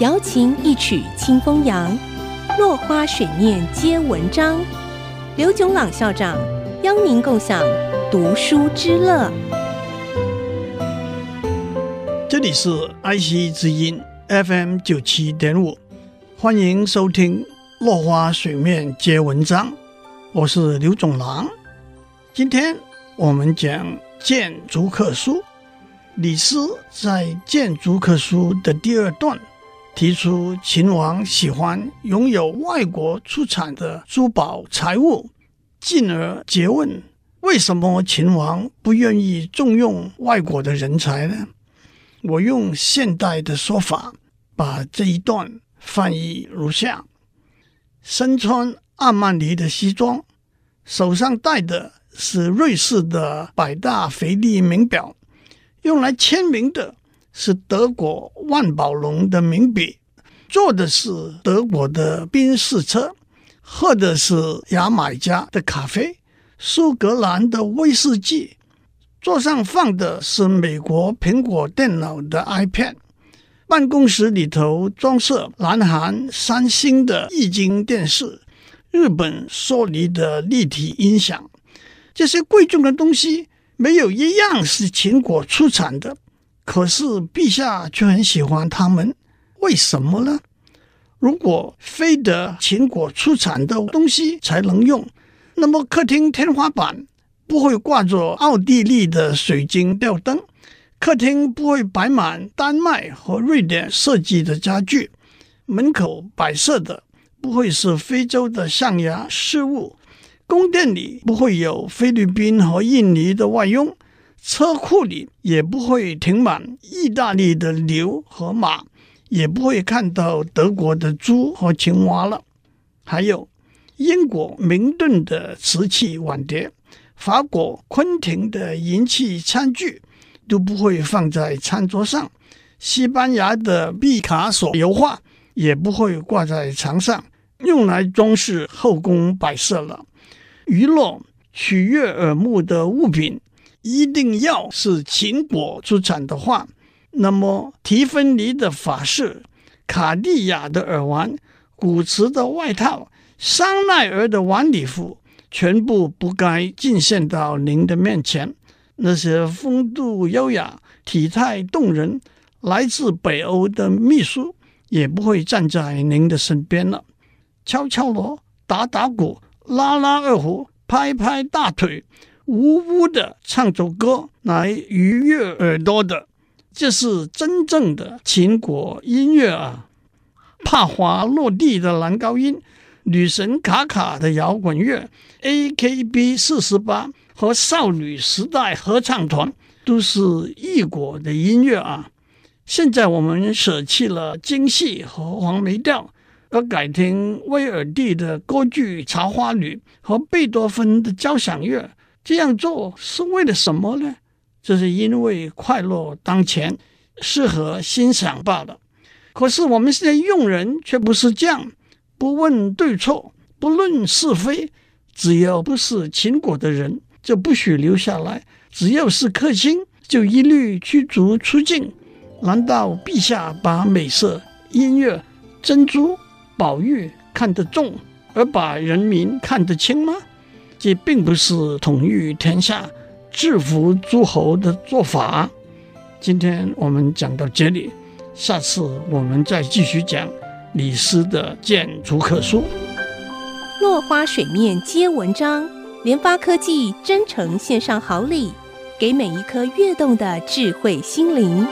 瑶琴一曲清风扬，落花水面皆文章。刘炯朗校长邀您共享读书之乐。这里是爱惜之音 FM 九七点五，欢迎收听《落花水面皆文章》，我是刘炯朗。今天我们讲《谏逐客书》。李斯在《谏逐客书》的第二段提出，秦王喜欢拥有外国出产的珠宝财物，进而诘问为什么秦王不愿意重用外国的人才呢？我用现代的说法把这一段翻译如下：身穿阿曼尼的西装，手上戴的是瑞士的百达翡丽名表。用来签名的是德国万宝龙的名笔，坐的是德国的宾士车，喝的是牙买加的咖啡，苏格兰的威士忌，桌上放的是美国苹果电脑的 iPad，办公室里头装设南韩三星的液晶电视，日本索尼的立体音响，这些贵重的东西。没有一样是秦国出产的，可是陛下却很喜欢他们，为什么呢？如果非得秦国出产的东西才能用，那么客厅天花板不会挂着奥地利的水晶吊灯，客厅不会摆满丹麦和瑞典设计的家具，门口摆设的不会是非洲的象牙饰物。宫殿里不会有菲律宾和印尼的外佣，车库里也不会停满意大利的牛和马，也不会看到德国的猪和青蛙了。还有英国明顿的瓷器碗碟，法国昆廷的银器餐具都不会放在餐桌上，西班牙的毕卡索油画也不会挂在墙上，用来装饰后宫摆设了。娱乐取悦耳目的物品，一定要是秦国出产的话，那么提芬尼的发饰、卡地亚的耳环、古驰的外套、香奈儿的晚礼服，全部不该进献到您的面前。那些风度优雅、体态动人、来自北欧的秘书，也不会站在您的身边了。敲敲锣，打打鼓。拉拉二胡，拍拍大腿，呜呜的唱着歌来愉悦耳朵的，这是真正的秦国音乐啊！帕华罗蒂的男高音，女神卡卡的摇滚乐，AKB 四十八和少女时代合唱团都是异国的音乐啊！现在我们舍弃了京戏和黄梅调。而改听威尔第的歌剧《茶花女》和贝多芬的交响乐，这样做是为了什么呢？这是因为快乐当前，适合欣赏罢了。可是我们现在用人却不是这样，不问对错，不论是非，只要不是秦国的人，就不许留下来；只要是客卿，就一律驱逐出境。难道陛下把美色、音乐、珍珠？宝玉看得重，而把人民看得轻吗？这并不是统御天下、制服诸侯的做法。今天我们讲到这里，下次我们再继续讲李斯的《谏逐客书》。落花水面皆文章，联发科技真诚献上好礼，给每一颗跃动的智慧心灵。